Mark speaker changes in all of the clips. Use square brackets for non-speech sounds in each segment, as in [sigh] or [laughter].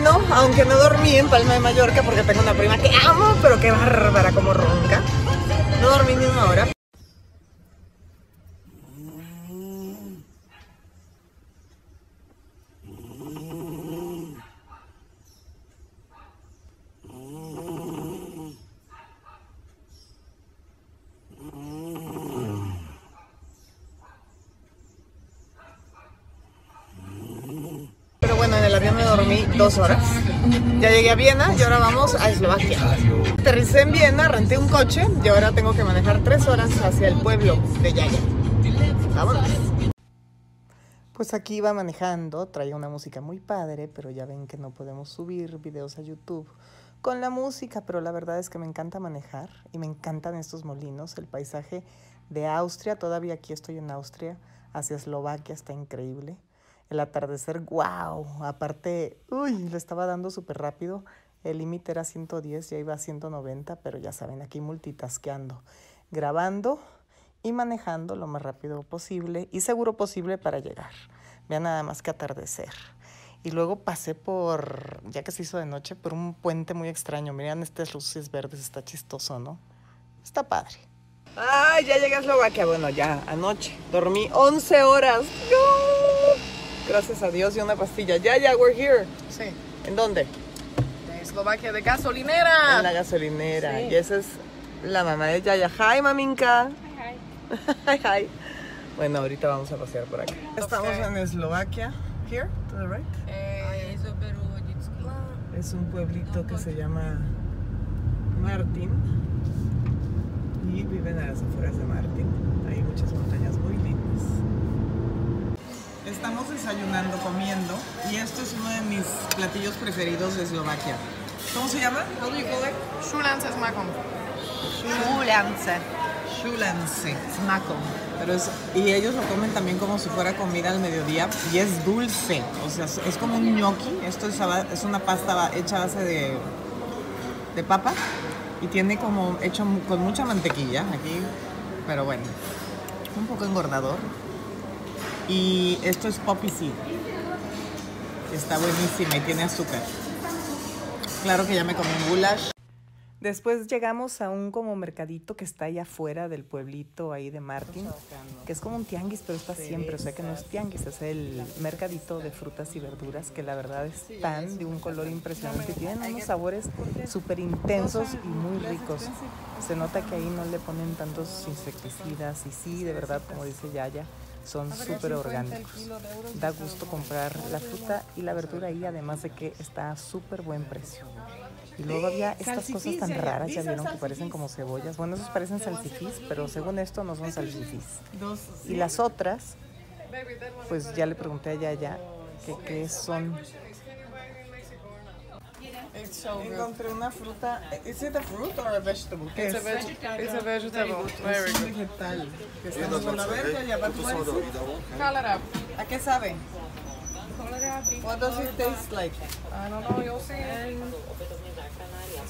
Speaker 1: bueno, aunque no dormí en Palma de Mallorca porque tengo una prima que amo, pero qué bárbara como ronca. No dormí ni una hora. Pero bueno, en el avión me dormí dos horas. Ya llegué a Viena y ahora vamos a Eslovaquia. Aterricé en Viena, renté un coche y ahora tengo que manejar tres horas hacia el pueblo de Yaya. Vámonos. Pues aquí iba manejando, traía una música muy padre, pero ya ven que no podemos subir videos a YouTube con la música, pero la verdad es que me encanta manejar y me encantan estos molinos, el paisaje de Austria, todavía aquí estoy en Austria, hacia Eslovaquia está increíble. El atardecer, wow, aparte, uy, le estaba dando súper rápido, el límite era 110, ya iba a 190, pero ya saben, aquí multitasqueando, grabando y manejando lo más rápido posible y seguro posible para llegar. Vean nada más que atardecer. Y luego pasé por, ya que se hizo de noche, por un puente muy extraño. Miren estas luces verdes, está chistoso, ¿no? Está padre. Ay, ya llegué a Eslovaquia. Bueno, ya anoche. Dormí 11 horas. Gracias a Dios y una pastilla. Ya, ya, we're here.
Speaker 2: Sí,
Speaker 1: ¿En dónde?
Speaker 2: de Eslovaquia de gasolinera.
Speaker 1: En la gasolinera. Y esa es la mamá de Yaya. Hi, maminka. Hi, hi. [laughs] Bueno, ahorita vamos a pasear por acá. Estamos en Eslovaquia. Here, to the right.
Speaker 2: Eh,
Speaker 1: Es un pueblito que se llama Martin. Y viven a las afueras de Martin. Hay muchas montañas. Estamos desayunando, comiendo. Y esto es uno de mis platillos preferidos de Eslovaquia. ¿Cómo se llama? How do you call it?
Speaker 2: Szulance. Z maką.
Speaker 1: Pero es, y ellos lo comen también como si fuera comida al mediodía y es dulce, o sea, es, es como un gnocchi, esto es, es una pasta hecha a base de, de papa y tiene como hecho con mucha mantequilla aquí, pero bueno, un poco engordador. Y esto es poppy seed, está buenísima y tiene azúcar. Claro que ya me comí un goulash. Después llegamos a un como mercadito que está allá afuera del pueblito ahí de Martin, que es como un tianguis, pero está siempre, o sea que no es tianguis, es el mercadito de frutas y verduras, que la verdad es tan de un color impresionante, tienen unos sabores súper intensos y muy ricos. Se nota que ahí no le ponen tantos insecticidas y sí, de verdad, como dice Yaya, son súper orgánicos. Da gusto comprar la fruta y la verdura ahí, además de que está a súper buen precio. Y luego había estas cosas tan raras, ya vieron que parecen como cebollas. Bueno, esos parecen salsifís, pero según esto no son salsifís. Y las otras, pues ya le pregunté a Yaya que qué son. Encontré una fruta. ¿Es it a fruit or a vegetable? ¿Qué
Speaker 2: It's a,
Speaker 1: es?
Speaker 2: veg it's a vegetable. Very
Speaker 1: Es un
Speaker 2: good.
Speaker 1: vegetal. Que está muy buena. A ver, Yaya, what- what is it?
Speaker 2: Cholera.
Speaker 1: ¿A qué sabe? What does it taste like?
Speaker 2: I don't know, you'll see.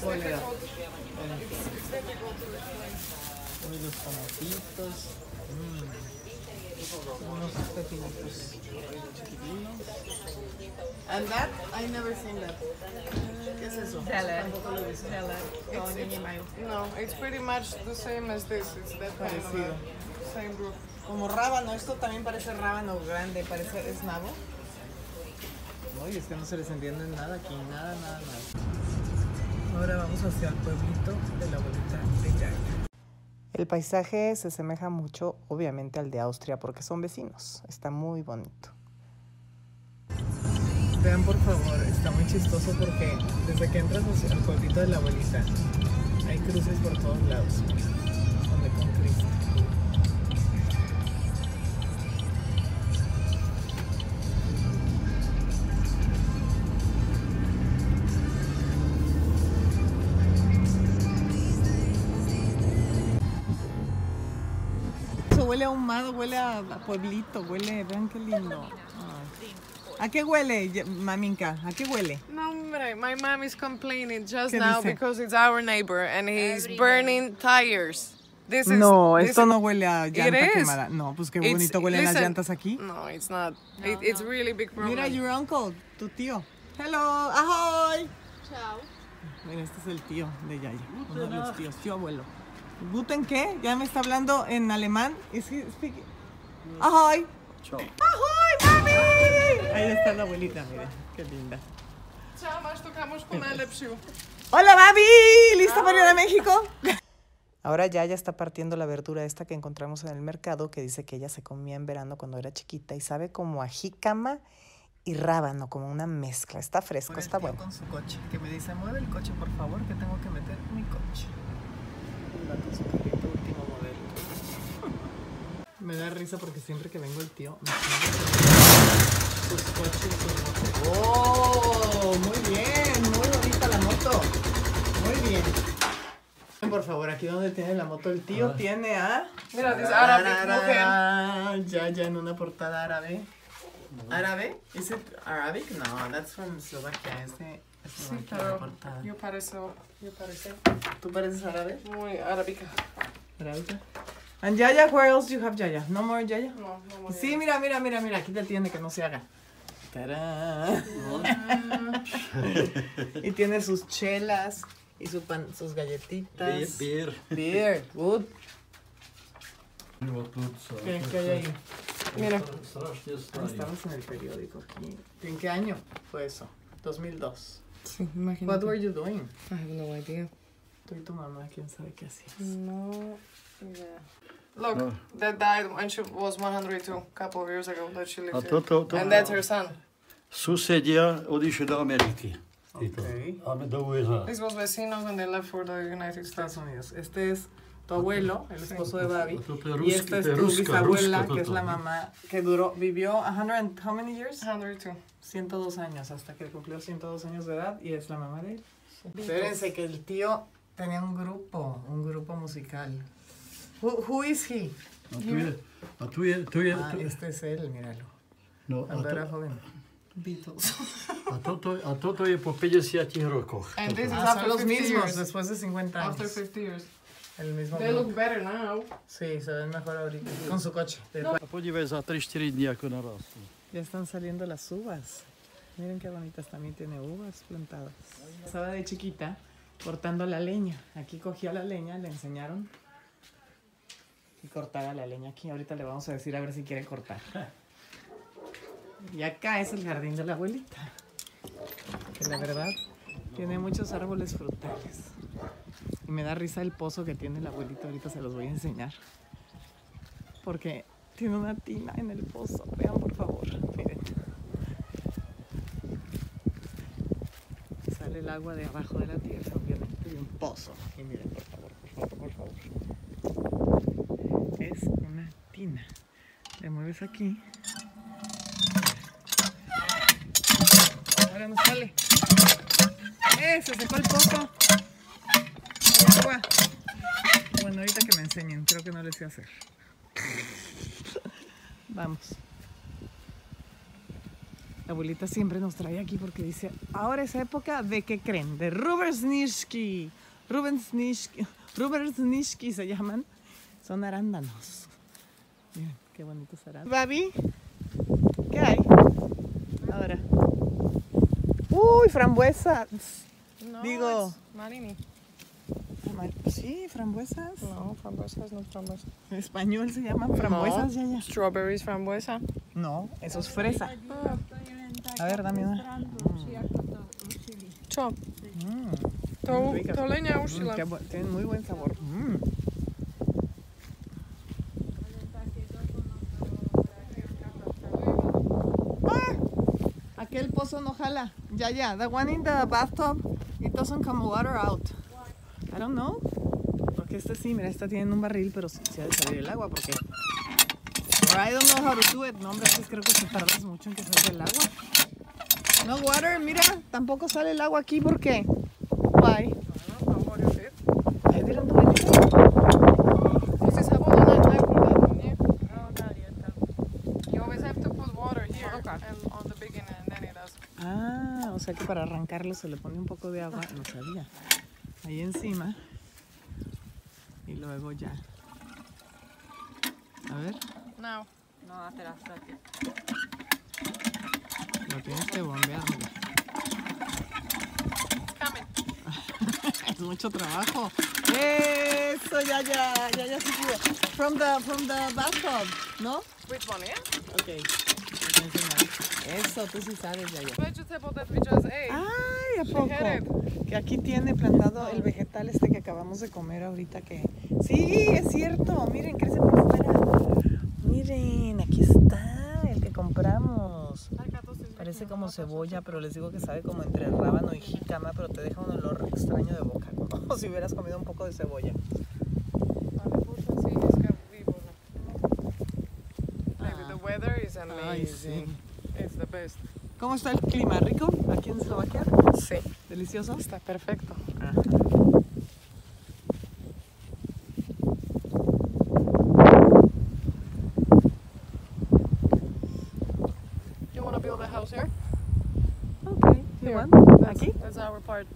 Speaker 1: Cólera. Uy, los tomatitos. Mm. Unos pepinitos. And that, I never seen that. ¿Qué es eso? Visto.
Speaker 2: No, it's pretty much the same as this. It's that
Speaker 1: Parecido.
Speaker 2: same group.
Speaker 1: Como rábano, esto también parece rábano grande, parece, ¿es nabo? Uy, es que no se les entiende nada aquí, nada, nada, nada. Ahora vamos hacia el pueblito de la abuelita de Yaya. El paisaje se asemeja mucho, obviamente, al de Austria porque son vecinos. Está muy bonito. Vean por favor, está muy chistoso porque desde que entras el pueblito de la abuelita hay cruces por todos lados. Huele ahumado, huele a, a pueblito, huele, vean qué lindo. Ay. ¿A qué huele, maminka? ¿A qué huele?
Speaker 2: No, hombre, my mom is complaining just
Speaker 1: ¿Qué
Speaker 2: now
Speaker 1: dice?
Speaker 2: because it's our neighbor and he's burning tires. This is
Speaker 1: No,
Speaker 2: this
Speaker 1: esto
Speaker 2: is-
Speaker 1: no huele a llanta quemada. No, pues qué
Speaker 2: It's-
Speaker 1: bonito huelen las
Speaker 2: listen,
Speaker 1: llantas aquí.
Speaker 2: No, it's not. It, it's really big problem.
Speaker 1: Mira, your uncle, tu tío. Hello, ahoy.
Speaker 2: Ciao.
Speaker 1: Mira, este es el tío de Yaya, uno de los tíos, tío abuelo. ¿Guten qué? Ya me está hablando en alemán. He speaking? Ahoy. Ahoy, mami. Ahí está la abuelita, mira, qué linda.
Speaker 2: Ciao, masz to kamuś po najlepšiu.
Speaker 1: Hola, mami. ¿Lista para ir a México? [laughs] Ahora Yaya está partiendo la verdura esta que encontramos en el mercado que dice que ella se comía en verano cuando era chiquita y sabe como a jícama y rábano, como una mezcla. Está fresco, está bueno. Con su coche, que me dice, mueve el coche, por favor, que tengo que meter mi coche. Va con su carrito último modelo. Me da risa porque siempre que vengo el tío me pone sus coches y sus motos. ¡Oh! Muy bien, muy bonita la moto. Muy bien. Por favor, aquí donde tiene la moto el tío tiene a...
Speaker 2: Mira, dice árabe, mujer.
Speaker 1: Ah, Ya, ya en una portada árabe. ¿Árabe? ¿Is it Arabic? No, that's from Slovakia. Este es
Speaker 2: Sí,
Speaker 1: portada.
Speaker 2: yo parezco, yo parece
Speaker 1: ¿Tú pareces árabe?
Speaker 2: muy arábica.
Speaker 1: Arábica. And Yaya, where else do you have Yaya? No more Yaya?
Speaker 2: No, no muy
Speaker 1: Sí, mira, mira, mira, mira, aquí te tiene que no se haga. ¡Tarán! y tiene sus chelas y su pan, sus galletitas.
Speaker 3: Beer.
Speaker 1: Beer, good.
Speaker 3: Ze?
Speaker 1: ¿Qué, qué hay ahí?
Speaker 2: Mira.
Speaker 1: Ah. Estamos en el periódico aquí. ¿En qué año fue eso? 2002.
Speaker 2: Sí,
Speaker 1: What were you doing?
Speaker 2: I have no idea.
Speaker 1: Tú y tu mamá, quién sabe qué hacías.
Speaker 2: No idea. Look,
Speaker 3: No.
Speaker 2: that died when she was 102, a couple of years ago that she lived
Speaker 3: A
Speaker 2: here.
Speaker 3: toto, to,
Speaker 2: And that's her son.
Speaker 3: susedia odišli do Ameriky. Títo.
Speaker 1: Ok.
Speaker 3: A my do USA.
Speaker 2: This was vecinos when they left for the United States.
Speaker 1: Estados Unidos. Este es tu abuelo, el esposo de Babi. Y esta es tu bisabuela, que es la mamá, que duró, vivió 100 and, how many years?
Speaker 2: 102.
Speaker 1: 102 años, hasta que cumplió 102 años de edad y es la mamá de él. Espérense que el tío tenía un grupo, un grupo musical. Who, who is he?
Speaker 3: A tu je, a tu je, tu je,
Speaker 1: Ah, este es él, míralo.
Speaker 3: no, a,
Speaker 1: Cuando era joven. Beatles.
Speaker 3: a, toto, a toto je po 50 rokoch.
Speaker 2: And this is
Speaker 1: Ah,
Speaker 2: after
Speaker 1: los
Speaker 2: 50
Speaker 1: mismos,
Speaker 2: years.
Speaker 1: después de 50 años.
Speaker 2: After 50 years.
Speaker 1: El mismo
Speaker 2: They look better now.
Speaker 1: Sí, se ven mejor ahorita. Con su coche. de
Speaker 3: A podívej za 3-4 dní, ako narastú.
Speaker 1: Ya están saliendo las uvas. Miren qué bonitas, también tiene uvas plantadas. Estaba de chiquita cortando la leña. Aquí cogía la leña, le enseñaron y cortaba la leña aquí. Ahorita le vamos a decir a ver si quiere cortar. Y acá es el jardín de la abuelita. Que la verdad tiene muchos árboles frutales. Y me da risa el pozo que tiene la abuelita. Ahorita se los voy a enseñar. Porque tiene una tina en el pozo. Vean por favor. Miren. Sale el agua de abajo de la tierra, obviamente, de un pozo. Y miren, por favor, por favor, por favor. Es una tina. Le mueves aquí. Ahora no sale. ¡Eh! Se secó el pozo. Agua. Bueno, ahorita que me enseñen, creo que no les sé hacer. Vamos. La abuelita siempre nos trae aquí porque dice, ahora es época de qué creen, de Rubersnishki. Rubensnishki. Rubersnishki se llaman. Son arándanos. Miren, qué bonitos arándanos. Babi, ¿qué hay? Ahora. Uy, frambuesas.
Speaker 2: No,
Speaker 1: Digo-
Speaker 2: Marini.
Speaker 1: Sí, frambuesas.
Speaker 2: No, frambuesas, no frambuesas.
Speaker 1: En español se llaman frambuesas, ya, ya.
Speaker 2: Strawberries, frambuesa.
Speaker 1: No, eso es fresa. A ver, dame una.
Speaker 2: Čo?
Speaker 1: Mm.
Speaker 2: To,
Speaker 1: Rica.
Speaker 2: to leňa
Speaker 1: Mm, tienen muy buen sabor. Mm. Ah, Aquel pozo no jala. Ya, ya. The one in the bathtub, it doesn't come water out. I don't know. Porque este sí, mira, esta tiene un barril, pero sí se ha de salir el agua porque... Or I don't know how to do it. No, hombre, es que creo que se tardas mucho en que salga el agua. No water, mira, tampoco sale el agua aquí porque...
Speaker 2: It does.
Speaker 1: Ah, o sea que para arrancarlo se le pone un poco de agua, no sabía ahí encima y luego ya. A ver.
Speaker 2: No, no hace la
Speaker 1: Lo tienes que bombear. [laughs] es mucho trabajo. Eso, ya, ya, ya, ya se pudo. From the, from the bathtub. ¿No?
Speaker 2: Which?
Speaker 1: Ok. Eso, tú sí sabes, ya, ya.
Speaker 2: Vegetable that we just ate.
Speaker 1: Ay, ¿a poco? Que aquí tiene plantado el vegetal este que acabamos de comer ahorita que... Sí, es cierto. Miren, crece por fuera. Miren, aquí está el que compramos. Parece como cebolla, pero les digo que sabe como entre rábano y jícama, pero te deja un olor extraño de boca, [laughs] como si hubieras comido un poco de cebolla.
Speaker 2: Maybe the is
Speaker 1: Ay, sí.
Speaker 2: amazing. It's the best.
Speaker 1: ¿Cómo está el clima? ¿Rico? ¿Aquí en Eslovaquia?
Speaker 2: Sí.
Speaker 1: ¿Delicioso?
Speaker 2: Está perfecto. You want to build a house here?
Speaker 1: Ok. ¿You
Speaker 2: Here.
Speaker 1: want?
Speaker 2: That's,
Speaker 1: ¿Aquí?
Speaker 2: That's our part.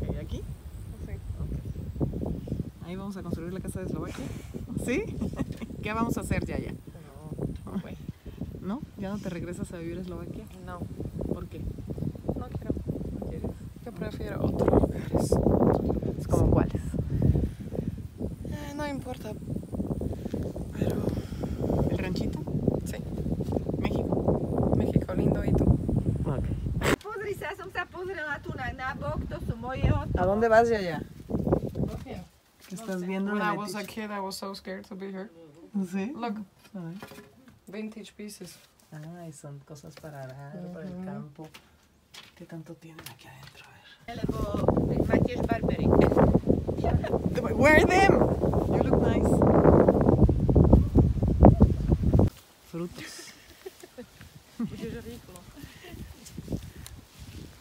Speaker 1: Ok, ¿aquí?
Speaker 2: Sí.
Speaker 1: Ahí vamos a construir la casa de Eslovaquia. ¿Sí? [laughs] ¿Qué vamos a hacer,
Speaker 2: güey.
Speaker 1: ¿No? ¿Ya no te regresas a vivir a Eslovaquia?
Speaker 2: No,
Speaker 1: ¿Por qué?
Speaker 2: no quiero.
Speaker 1: ¿No quieres?
Speaker 2: Yo prefiero otros lugares.
Speaker 1: ¿Es como cuáles?
Speaker 2: Eh, no importa. Pero
Speaker 1: ¿El ranchito?
Speaker 2: sí,
Speaker 1: ¿México?
Speaker 2: México lindo y tú.
Speaker 1: Ok.
Speaker 4: Pozri sa, som sa pozrela tu na nabok, to sú moje hotovky.
Speaker 1: ¿A dónde vas, Yaya?
Speaker 2: Okay.
Speaker 1: ¿Qué estás viendo?
Speaker 2: When I was a kid, I was so scared to be here.
Speaker 1: ¿Sí?
Speaker 2: Look, vintage pieces.
Speaker 1: Ay, son cosas para arar, para el campo. ¿Qué tanto tienen aquí adentro? A
Speaker 4: Lebo má tiež barbery.
Speaker 1: ver. Wear them! You look nice. Frutos. [laughs]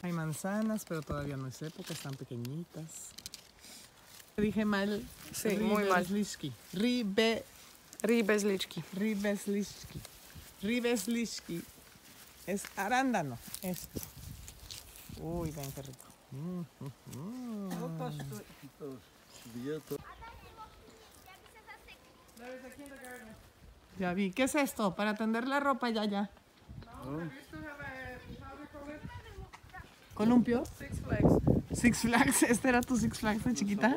Speaker 1: Hay manzanas, pero todavía no es época, están pequeñitas. Dije mal.
Speaker 2: Sí, muy mal.
Speaker 1: Ribesliški. Ribe,
Speaker 2: Ribezličky.
Speaker 1: ribesliški. Ribesliški. Es arándano. Esto. Uy, ven qué rico. Mm, mm, mm. Ya vi. ¿Qué es esto? Para tender la ropa ya, ya. ¿Columpio?
Speaker 2: Six Flags.
Speaker 1: Six Flags. [laughs] ¿Este era tu Six Flags de chiquita?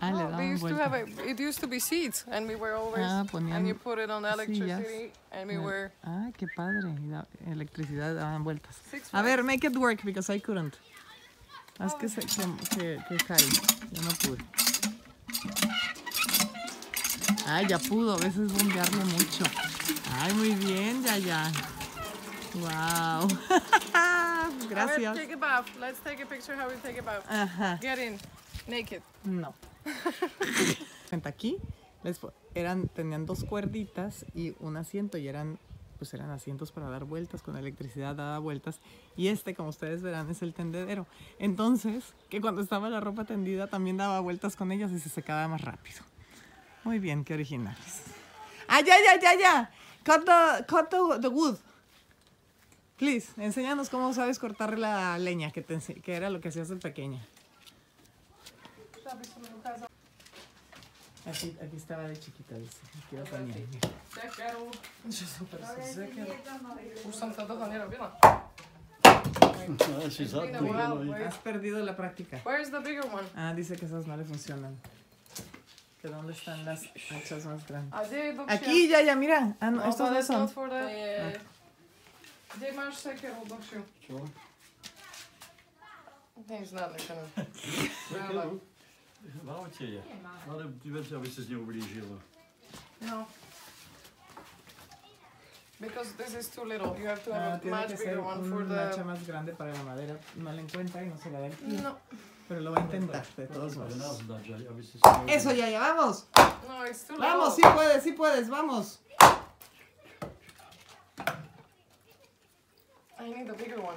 Speaker 1: Ah, le
Speaker 2: No, they
Speaker 1: daban
Speaker 2: used to
Speaker 1: vuelta.
Speaker 2: have a, it used to be seats, and we were always,
Speaker 1: Ah, ponían
Speaker 2: and you put it on
Speaker 1: sillas.
Speaker 2: electricity, and we were
Speaker 1: Ah, qué padre. La electricidad daban vueltas.
Speaker 2: Six
Speaker 1: A ver, make it work because I couldn't. Haz que, se, que, que, que jale. Yo no pude. Ay, ya pudo. A veces bombearle mucho. Ay, muy bien, ya, ya. Wow.
Speaker 2: A ver,
Speaker 1: Gracias.
Speaker 2: take a bath. Let's take a picture how we take a bath.
Speaker 1: Ajá.
Speaker 2: Get in, naked.
Speaker 1: No. [laughs] Aquí. Les eran, tenían dos cuerditas y un asiento y eran pues eran asientos para dar vueltas con electricidad daba vueltas y este como ustedes verán es el tendedero. Entonces que cuando estaba la ropa tendida también daba vueltas con ellas y se secaba más rápido. Muy bien qué originales ah ya ya ya ya. Cut the, cut the, wood. Please enséñanos cómo sabes cortar la leña que, te que era lo que hacías de pequeña Aquí, aquí estaba de chiquita, dice. Aquí lo ponía.
Speaker 2: Už jsem to toho nerobila.
Speaker 3: si
Speaker 2: Been a while, wait. [laughs]
Speaker 1: Has perdido la práctica.
Speaker 2: Where's the bigger one?
Speaker 1: Ah, dice que esas no le funcionan. ¿Que dónde están las hachas más grandes?
Speaker 2: A kde je dlhšia?
Speaker 1: Aquí, ya, ya, mira. Ah, no,
Speaker 2: No,
Speaker 1: estos no son.
Speaker 2: for the... Kde máš sekeru dlhšiu?
Speaker 3: Čo?
Speaker 2: Nic
Speaker 3: V aute je. Ale ty veci, aby si neublížila.
Speaker 2: No. Because this is too little. You have to
Speaker 1: Ah,
Speaker 2: have a
Speaker 1: tiene
Speaker 2: much
Speaker 1: que ser
Speaker 2: bigger one for
Speaker 1: un hacha
Speaker 2: the...
Speaker 1: más grande para la madera. No la encuentra y no se la da.
Speaker 2: No,
Speaker 1: Pero lo va a intentar, de todos modos. Eso, ya, ya, vamos.
Speaker 2: no, it's too
Speaker 1: Vamos, sí puedes, sí puedes, vamos.
Speaker 2: I need a bigger one.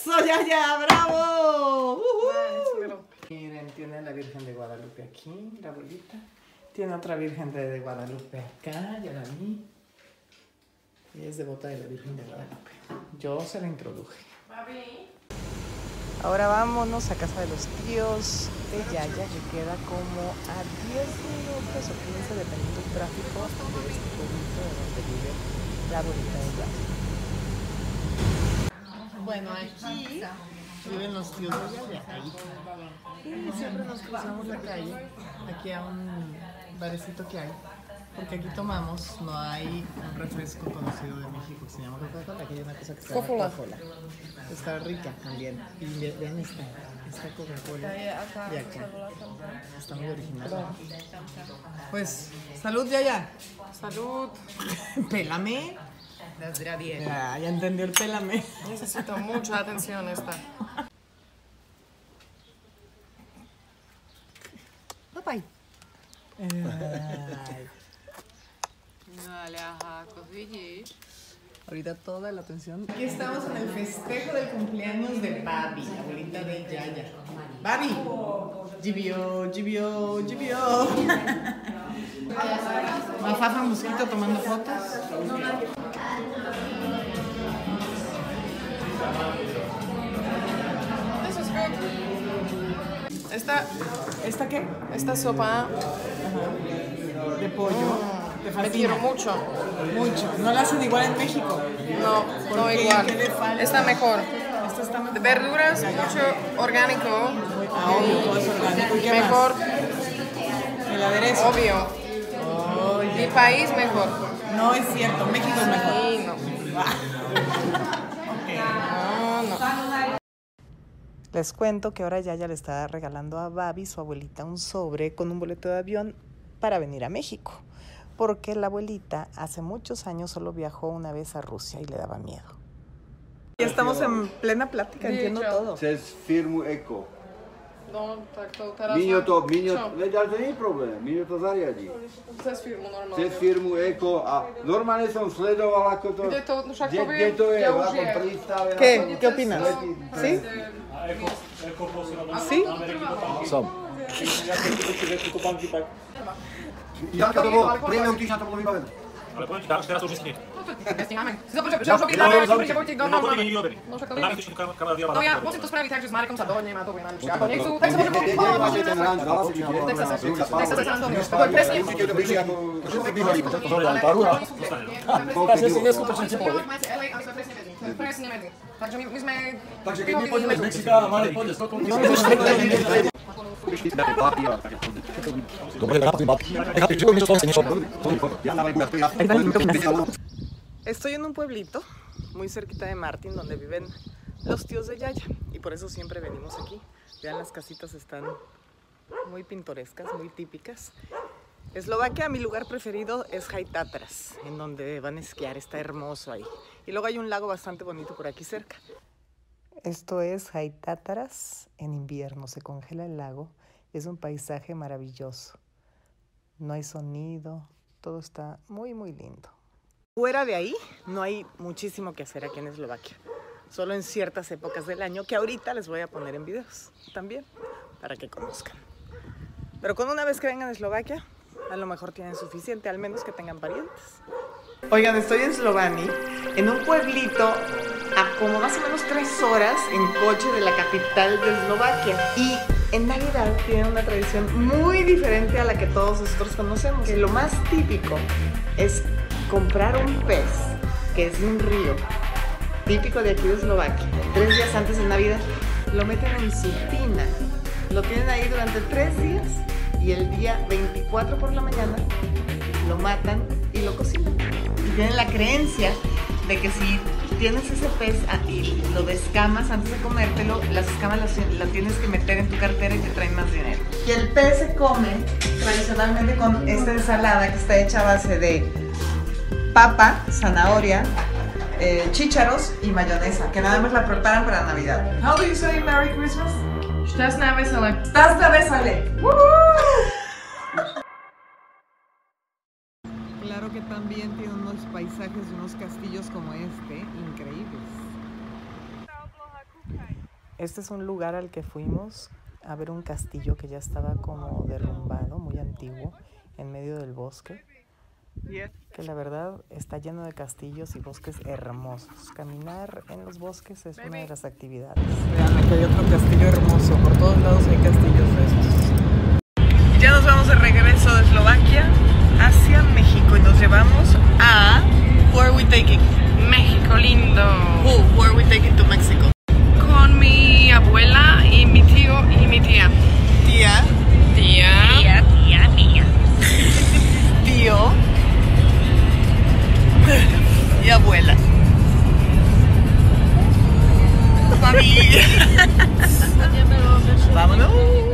Speaker 1: Eso, ya, ya, bravo.
Speaker 2: Little.
Speaker 1: Miren, tiene la Virgen de Guadalupe aquí, la abuelita. Tiene otra Virgen de, de Guadalupe acá, ya la vi. Y es devota de la Virgen de Guadalupe. Yo se la introduje.
Speaker 2: Babi.
Speaker 1: Ahora vámonos a casa de los tíos de Yaya, que queda como a 10 minutos o 15 dependiendo del tráfico de este pueblito de donde vive la abuelita de Yaya. Bueno, aquí Viven los tíos de Yaya ahí. Y siempre nos cruzamos la calle, aquí a un barecito que hay. Porque aquí tomamos, no hay un refresco conocido de México que se llama Coca-Cola, aquí hay una cosa que se llama
Speaker 2: Coca-Cola.
Speaker 1: Coca-Cola. Está rica también. Y ve- vean esta, esta Coca-Cola de acá. Está muy original. Pues, salud Yaya.
Speaker 2: Salud. [laughs]
Speaker 1: Pélame. Ya, ya entendió el pélame.
Speaker 2: Necesito mucha atención esta.
Speaker 1: Bye
Speaker 2: Dale, ajá.
Speaker 1: Ahorita toda la atención. Aquí estamos en el festejo del cumpleaños de Babi, la abuelita de Yaya. Babi. Gibio, Gibio, Gibio. Mafafa Mosquito tomando fotos.
Speaker 2: This is good. Esta,
Speaker 1: ¿Esta qué?
Speaker 2: esta sopa
Speaker 1: De pollo. Te
Speaker 2: me quiero mucho.
Speaker 1: Mucho. No la hacen igual en México.
Speaker 2: No,
Speaker 1: ¿Por
Speaker 2: no
Speaker 1: qué?
Speaker 2: igual.
Speaker 1: ¿Qué le falta?
Speaker 2: Está mejor.
Speaker 1: Esta está mejor.
Speaker 2: De verduras, mucho orgánico.
Speaker 1: Ah, obvio, es orgánico. ¿Y qué
Speaker 2: Mejor,
Speaker 1: más? El aderezo.
Speaker 2: obvio. Mi país mejor.
Speaker 1: No es cierto, México es mejor.
Speaker 2: No. No.
Speaker 1: Les cuento que ahora Yaya le está regalando a Babi, su abuelita, un sobre con un boleto de avión para venir a México. Porque la abuelita hace muchos años solo viajó una vez a Rusia y le daba miedo. Ya estamos en plena plática, entiendo todo.
Speaker 5: Firmu Eko.
Speaker 2: No, tak to teraz...
Speaker 5: Míňo to,
Speaker 2: Čo?
Speaker 5: Míňo, veď ale to nie je problém, Míňo to zariadí.
Speaker 2: Cez firmu normálne.
Speaker 5: Cez firmu Eko a normálne som sledoval, ako to...
Speaker 2: Kde to, no však
Speaker 5: kde,
Speaker 2: poviem,
Speaker 5: kde to je,
Speaker 2: kde už je.
Speaker 5: prístave.
Speaker 1: ¿Qué?
Speaker 5: ako-
Speaker 1: ¿Qué opinas? ¿Sí? ¿Sí?
Speaker 5: Som. Janka, to bolo, priebehu týždňa to bolo vybavené.
Speaker 6: Ale poviem ti tak, už teraz to už nestíhne.
Speaker 2: No tak nestíhame. Si zopr, že, že už objednáme,
Speaker 5: no,
Speaker 2: že Vojtek do
Speaker 6: nám.
Speaker 2: No však to vieme. No ja musím to spraviť tak, že s Marekom sa dohodnem a to bude najlepšie. Ako nechcú, tak sa
Speaker 5: môžem
Speaker 2: povedať.
Speaker 5: No, môžem na
Speaker 2: Tak sa sa tak sa sa dohodnem. To je presne. Že si neskutočne teplé. LA, ale to je presne medzi. To je presne medzi. Takže my, my sme...
Speaker 3: Takže keď my pôjdeme z Mexika a máme pôjde Stockholm,
Speaker 1: Estoy en un pueblito muy cerquita de Martin donde viven los tíos de Yaya y por eso siempre venimos aquí. Vean, las casitas están muy pintorescas, muy típicas. Eslovaquia, mi lugar preferido es Haitatras, en donde van a esquiar, está hermoso ahí. Y luego hay un lago bastante bonito por aquí cerca. Esto es Haitatras en invierno, se congela el lago, es un paisaje maravilloso. No hay sonido, todo está muy, muy lindo. Fuera de ahí, no hay muchísimo que hacer aquí en Eslovaquia. Solo en ciertas épocas del año que ahorita les voy a poner en videos también para que conozcan. Pero con una vez que vengan a Eslovaquia, a lo mejor tienen suficiente, al menos que tengan parientes. Oigan, estoy en Slovani, en un pueblito a como más o menos tres horas en coche de la capital de Eslovaquia. Y en Navidad tienen una tradición muy diferente a la que todos nosotros conocemos. Que lo más típico es comprar un pez, que es un río, típico de aquí de Eslovaquia, tres días antes de Navidad. Lo meten en su tina, lo tienen ahí durante tres días y el día 24 por la mañana lo matan y lo cocinan. Y tienen la creencia de que si tienes ese pez y lo descamas antes de comértelo, las escamas las, las tienes que meter en tu cartera y te traen más dinero. Y el pez se come tradicionalmente con esta ensalada que está hecha a base de papa, zanahoria, eh, chícharos y mayonesa, que nada más la preparan para Navidad. How do you say Merry Christmas?
Speaker 2: Veselé.
Speaker 1: Estás de besale. Claro que también tiene unos paisajes y unos castillos como este, increíbles. Este es un lugar al que fuimos a ver un castillo que ya estaba como derrumbado, muy antiguo, en medio del bosque que la verdad está lleno de castillos y bosques hermosos. Caminar en los bosques es una de las actividades. Vean, aquí hay otro castillo hermoso. Por todos lados hay castillos de estos. Ya nos vamos de regreso de Eslovaquia hacia México y nos llevamos a... Where are we taking?
Speaker 2: México lindo.
Speaker 1: Uh, Who? Are we taking to Mexico?
Speaker 2: Con mi
Speaker 1: abuela y mi tío y mi tía. ¿Tía? Mami. [laughs] Vámonos.